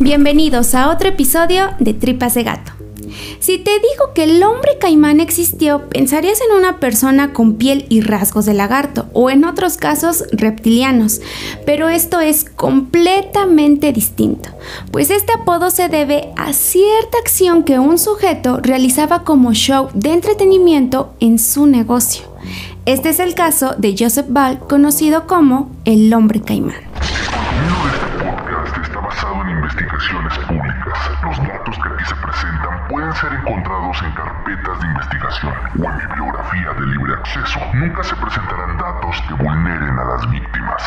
Bienvenidos a otro episodio de Tripas de Gato. Si te digo que el hombre caimán existió, pensarías en una persona con piel y rasgos de lagarto, o en otros casos reptilianos, pero esto es completamente distinto, pues este apodo se debe a cierta acción que un sujeto realizaba como show de entretenimiento en su negocio. Este es el caso de Joseph Ball, conocido como el hombre caimán. En carpetas de investigación o en bibliografía de libre acceso. Nunca se presentarán datos que vulneren a las víctimas.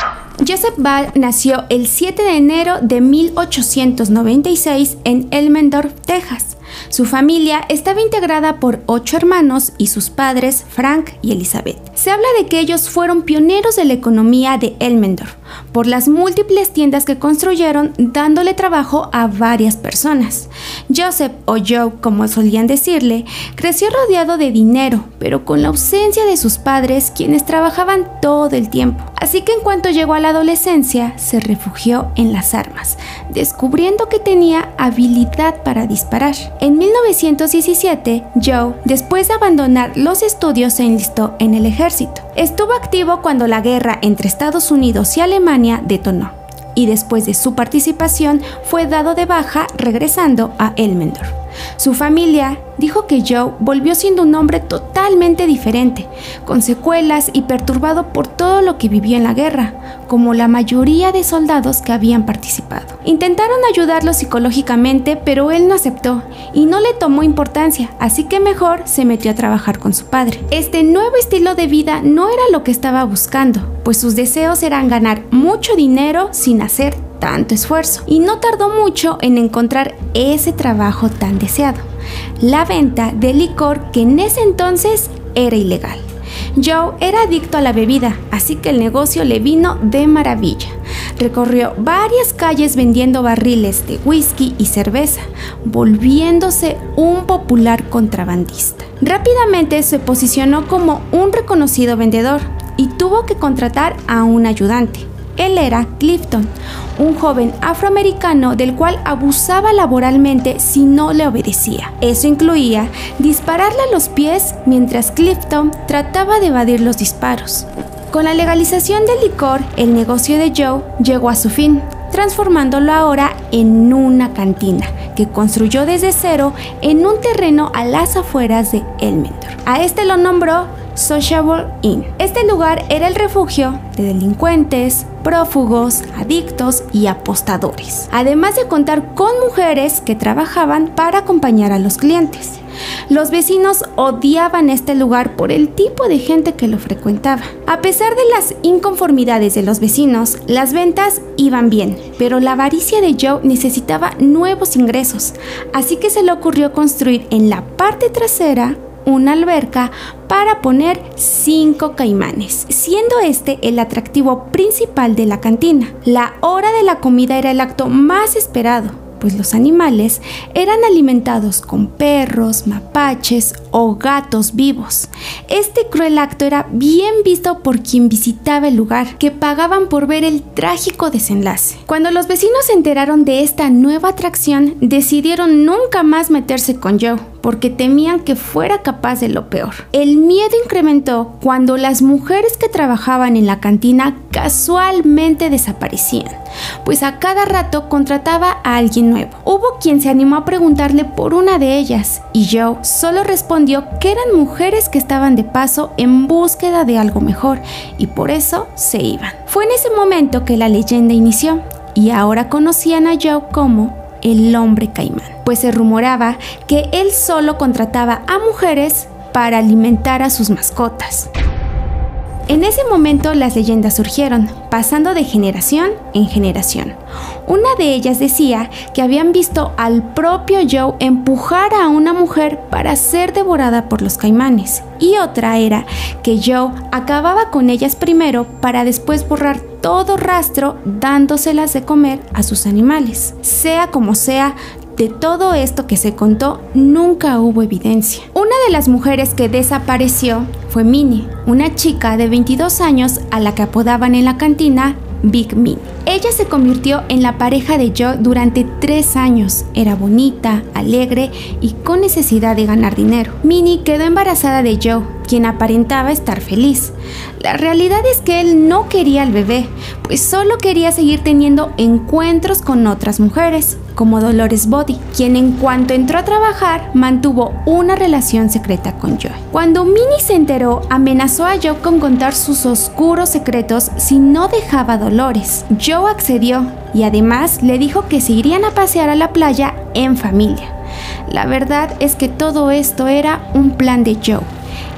Joseph Ball nació el 7 de enero de 1896 en Elmendorf, Texas. Su familia estaba integrada por ocho hermanos y sus padres, Frank y Elizabeth. Se habla de que ellos fueron pioneros de la economía de Elmendorf por las múltiples tiendas que construyeron dándole trabajo a varias personas. Joseph o Joe, como solían decirle, creció rodeado de dinero, pero con la ausencia de sus padres quienes trabajaban todo el tiempo. Así que en cuanto llegó a la adolescencia, se refugió en las armas, descubriendo que tenía habilidad para disparar. En 1917, Joe, después de abandonar los estudios, se enlistó en el ejército. Estuvo activo cuando la guerra entre Estados Unidos y Alemania detonó, y después de su participación fue dado de baja regresando a Elmendorf. Su familia dijo que Joe volvió siendo un hombre totalmente diferente, con secuelas y perturbado por todo lo que vivió en la guerra, como la mayoría de soldados que habían participado. Intentaron ayudarlo psicológicamente, pero él no aceptó y no le tomó importancia, así que mejor se metió a trabajar con su padre. Este nuevo estilo de vida no era lo que estaba buscando, pues sus deseos eran ganar mucho dinero sin hacer tanto esfuerzo y no tardó mucho en encontrar ese trabajo tan deseado, la venta de licor que en ese entonces era ilegal. Joe era adicto a la bebida, así que el negocio le vino de maravilla. Recorrió varias calles vendiendo barriles de whisky y cerveza, volviéndose un popular contrabandista. Rápidamente se posicionó como un reconocido vendedor y tuvo que contratar a un ayudante. Él era Clifton, un joven afroamericano del cual abusaba laboralmente si no le obedecía. Eso incluía dispararle a los pies mientras Clifton trataba de evadir los disparos. Con la legalización del licor, el negocio de Joe llegó a su fin, transformándolo ahora en una cantina que construyó desde cero en un terreno a las afueras de Elmendorf. A este lo nombró Sociable Inn. Este lugar era el refugio de delincuentes, prófugos, adictos y apostadores, además de contar con mujeres que trabajaban para acompañar a los clientes. Los vecinos odiaban este lugar por el tipo de gente que lo frecuentaba. A pesar de las inconformidades de los vecinos, las ventas iban bien, pero la avaricia de Joe necesitaba nuevos ingresos, así que se le ocurrió construir en la parte trasera una alberca para poner cinco caimanes, siendo este el atractivo principal de la cantina. La hora de la comida era el acto más esperado pues los animales eran alimentados con perros, mapaches o gatos vivos. Este cruel acto era bien visto por quien visitaba el lugar, que pagaban por ver el trágico desenlace. Cuando los vecinos se enteraron de esta nueva atracción, decidieron nunca más meterse con Joe porque temían que fuera capaz de lo peor. El miedo incrementó cuando las mujeres que trabajaban en la cantina casualmente desaparecían, pues a cada rato contrataba a alguien nuevo. Hubo quien se animó a preguntarle por una de ellas y Joe solo respondió que eran mujeres que estaban de paso en búsqueda de algo mejor y por eso se iban. Fue en ese momento que la leyenda inició y ahora conocían a Joe como el hombre caimán, pues se rumoraba que él solo contrataba a mujeres para alimentar a sus mascotas. En ese momento las leyendas surgieron, pasando de generación en generación. Una de ellas decía que habían visto al propio Joe empujar a una mujer para ser devorada por los caimanes. Y otra era que Joe acababa con ellas primero para después borrar todo rastro dándoselas de comer a sus animales. Sea como sea, de todo esto que se contó, nunca hubo evidencia. Una de las mujeres que desapareció fue Minnie, una chica de 22 años a la que apodaban en la cantina Big Minnie. Ella se convirtió en la pareja de Joe durante tres años. Era bonita, alegre y con necesidad de ganar dinero. Minnie quedó embarazada de Joe, quien aparentaba estar feliz. La realidad es que él no quería al bebé, pues solo quería seguir teniendo encuentros con otras mujeres, como Dolores Body, quien en cuanto entró a trabajar mantuvo una relación secreta con Joe. Cuando Minnie se enteró, amenazó a Joe con contar sus oscuros secretos si no dejaba Dolores. Joe accedió y además le dijo que se irían a pasear a la playa en familia. La verdad es que todo esto era un plan de Joe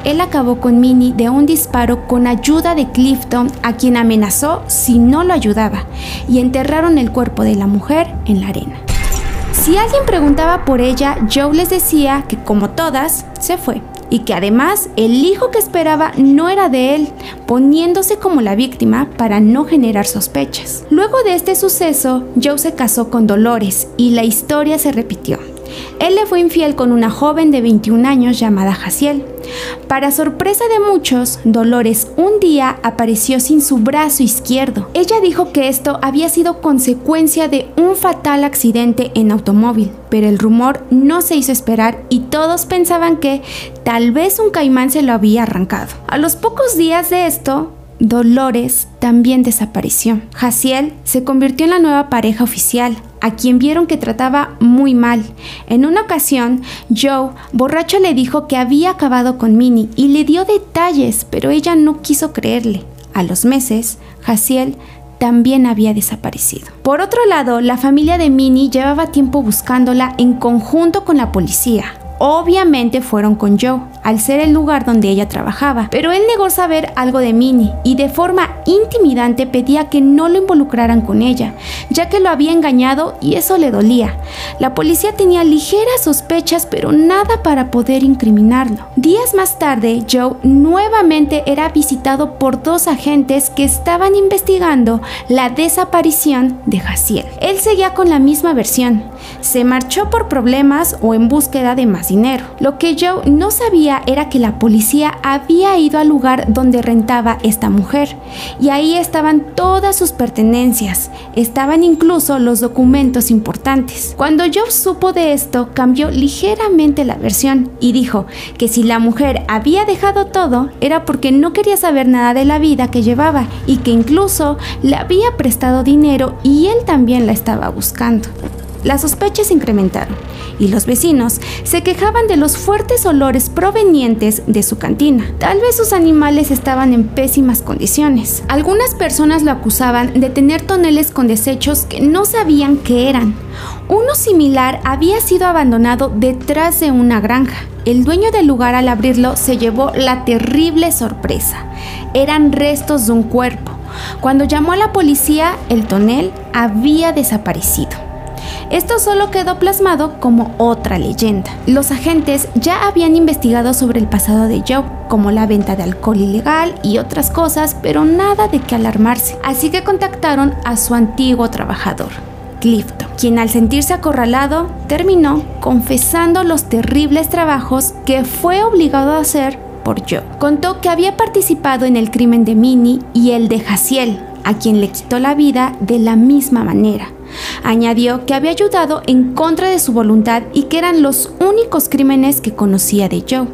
él acabó con Minnie de un disparo con ayuda de Clifton, a quien amenazó si no lo ayudaba, y enterraron el cuerpo de la mujer en la arena. Si alguien preguntaba por ella, Joe les decía que como todas, se fue y que además el hijo que esperaba no era de él, poniéndose como la víctima para no generar sospechas. Luego de este suceso, Joe se casó con Dolores y la historia se repitió. Él le fue infiel con una joven de 21 años llamada Jaciel. Para sorpresa de muchos, Dolores un día apareció sin su brazo izquierdo. Ella dijo que esto había sido consecuencia de un fatal accidente en automóvil, pero el rumor no se hizo esperar y todos pensaban que tal vez un caimán se lo había arrancado. A los pocos días de esto, Dolores también desapareció. Jaciel se convirtió en la nueva pareja oficial, a quien vieron que trataba muy mal. En una ocasión, Joe, borracho, le dijo que había acabado con Minnie y le dio detalles, pero ella no quiso creerle. A los meses, Jaciel también había desaparecido. Por otro lado, la familia de Minnie llevaba tiempo buscándola en conjunto con la policía. Obviamente fueron con Joe, al ser el lugar donde ella trabajaba, pero él negó saber algo de Minnie y de forma intimidante pedía que no lo involucraran con ella, ya que lo había engañado y eso le dolía. La policía tenía ligeras sospechas, pero nada para poder incriminarlo. Días más tarde, Joe nuevamente era visitado por dos agentes que estaban investigando la desaparición de Jaciel. Él seguía con la misma versión. Se marchó por problemas o en búsqueda de más dinero. Lo que Joe no sabía era que la policía había ido al lugar donde rentaba esta mujer y ahí estaban todas sus pertenencias, estaban incluso los documentos importantes. Cuando Joe supo de esto, cambió ligeramente la versión y dijo que si la mujer había dejado todo era porque no quería saber nada de la vida que llevaba y que incluso le había prestado dinero y él también la estaba buscando. Las sospechas incrementaron y los vecinos se quejaban de los fuertes olores provenientes de su cantina. Tal vez sus animales estaban en pésimas condiciones. Algunas personas lo acusaban de tener toneles con desechos que no sabían qué eran. Uno similar había sido abandonado detrás de una granja. El dueño del lugar al abrirlo se llevó la terrible sorpresa. Eran restos de un cuerpo. Cuando llamó a la policía, el tonel había desaparecido. Esto solo quedó plasmado como otra leyenda. Los agentes ya habían investigado sobre el pasado de Joe, como la venta de alcohol ilegal y otras cosas, pero nada de qué alarmarse. Así que contactaron a su antiguo trabajador, Clifton, quien al sentirse acorralado terminó confesando los terribles trabajos que fue obligado a hacer por Joe. Contó que había participado en el crimen de Minnie y el de Jaciel, a quien le quitó la vida de la misma manera. Añadió que había ayudado en contra de su voluntad y que eran los únicos crímenes que conocía de Joe.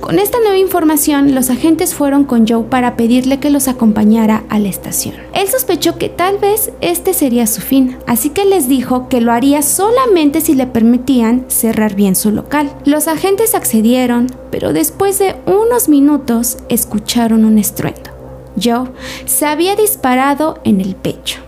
Con esta nueva información, los agentes fueron con Joe para pedirle que los acompañara a la estación. Él sospechó que tal vez este sería su fin, así que les dijo que lo haría solamente si le permitían cerrar bien su local. Los agentes accedieron, pero después de unos minutos escucharon un estruendo. Joe se había disparado en el pecho.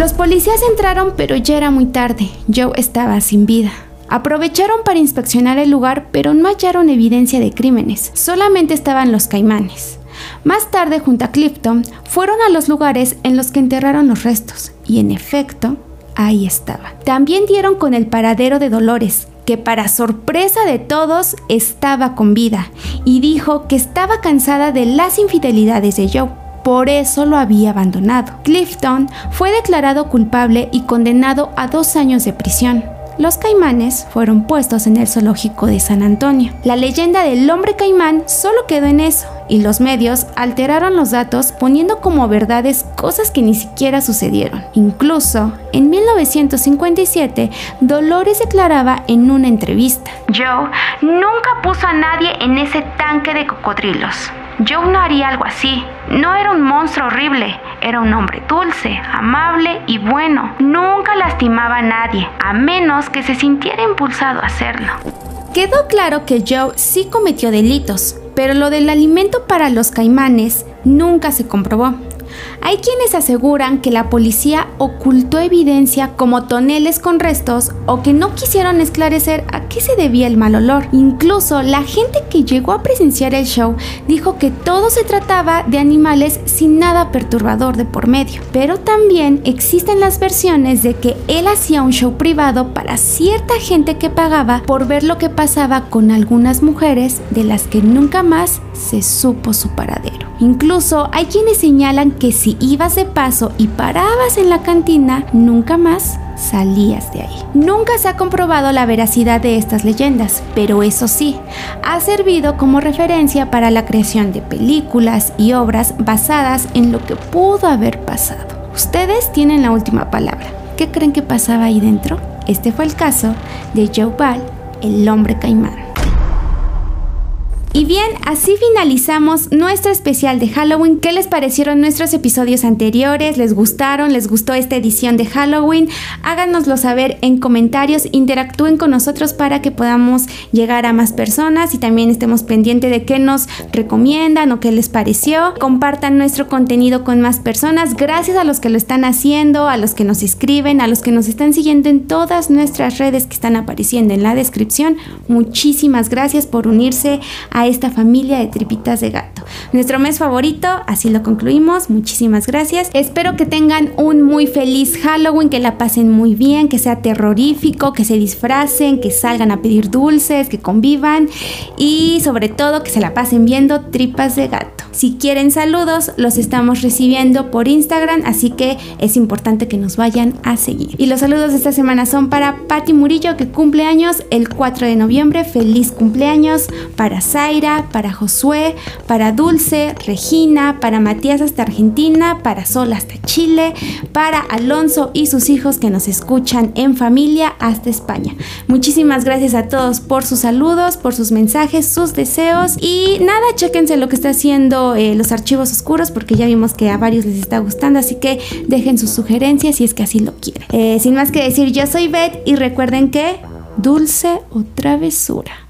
Los policías entraron pero ya era muy tarde. Joe estaba sin vida. Aprovecharon para inspeccionar el lugar pero no hallaron evidencia de crímenes. Solamente estaban los caimanes. Más tarde, junto a Clifton, fueron a los lugares en los que enterraron los restos y en efecto, ahí estaba. También dieron con el paradero de Dolores, que para sorpresa de todos estaba con vida y dijo que estaba cansada de las infidelidades de Joe por eso lo había abandonado. Clifton fue declarado culpable y condenado a dos años de prisión. Los caimanes fueron puestos en el zoológico de San Antonio. La leyenda del hombre caimán solo quedó en eso y los medios alteraron los datos poniendo como verdades cosas que ni siquiera sucedieron. Incluso, en 1957, Dolores declaraba en una entrevista, Joe nunca puso a nadie en ese tanque de cocodrilos. Joe no haría algo así. No era un monstruo horrible, era un hombre dulce, amable y bueno. Nunca lastimaba a nadie, a menos que se sintiera impulsado a hacerlo. Quedó claro que Joe sí cometió delitos, pero lo del alimento para los caimanes nunca se comprobó. Hay quienes aseguran que la policía ocultó evidencia como toneles con restos o que no quisieron esclarecer a qué se debía el mal olor. Incluso la gente que llegó a presenciar el show dijo que todo se trataba de animales sin nada perturbador de por medio. Pero también existen las versiones de que él hacía un show privado para cierta gente que pagaba por ver lo que pasaba con algunas mujeres de las que nunca más se supo su paradero. Incluso hay quienes señalan que si ibas de paso y parabas en la cantina, nunca más salías de ahí. Nunca se ha comprobado la veracidad de estas leyendas, pero eso sí, ha servido como referencia para la creación de películas y obras basadas en lo que pudo haber pasado. Ustedes tienen la última palabra. ¿Qué creen que pasaba ahí dentro? Este fue el caso de Joe Ball, el hombre caimán. Y bien, así finalizamos nuestro especial de Halloween. ¿Qué les parecieron nuestros episodios anteriores? ¿Les gustaron? ¿Les gustó esta edición de Halloween? Háganoslo saber en comentarios, interactúen con nosotros para que podamos llegar a más personas y también estemos pendientes de qué nos recomiendan o qué les pareció. Compartan nuestro contenido con más personas. Gracias a los que lo están haciendo, a los que nos escriben, a los que nos están siguiendo en todas nuestras redes que están apareciendo en la descripción. Muchísimas gracias por unirse a esta familia de tripitas de gato. Nuestro mes favorito, así lo concluimos. Muchísimas gracias. Espero que tengan un muy feliz Halloween, que la pasen muy bien, que sea terrorífico, que se disfracen, que salgan a pedir dulces, que convivan y sobre todo que se la pasen viendo tripas de gato. Si quieren saludos, los estamos recibiendo por Instagram, así que es importante que nos vayan a seguir. Y los saludos de esta semana son para Patti Murillo, que cumple años el 4 de noviembre. Feliz cumpleaños para Zaira, para Josué, para Dulce, Regina, para Matías hasta Argentina, para Sol hasta Chile, para Alonso y sus hijos que nos escuchan en familia hasta España. Muchísimas gracias a todos por sus saludos, por sus mensajes, sus deseos y nada, chéquense lo que está haciendo eh, los archivos oscuros porque ya vimos que a varios les está gustando, así que dejen sus sugerencias si es que así lo quieren. Eh, sin más que decir, yo soy Beth y recuerden que dulce o travesura.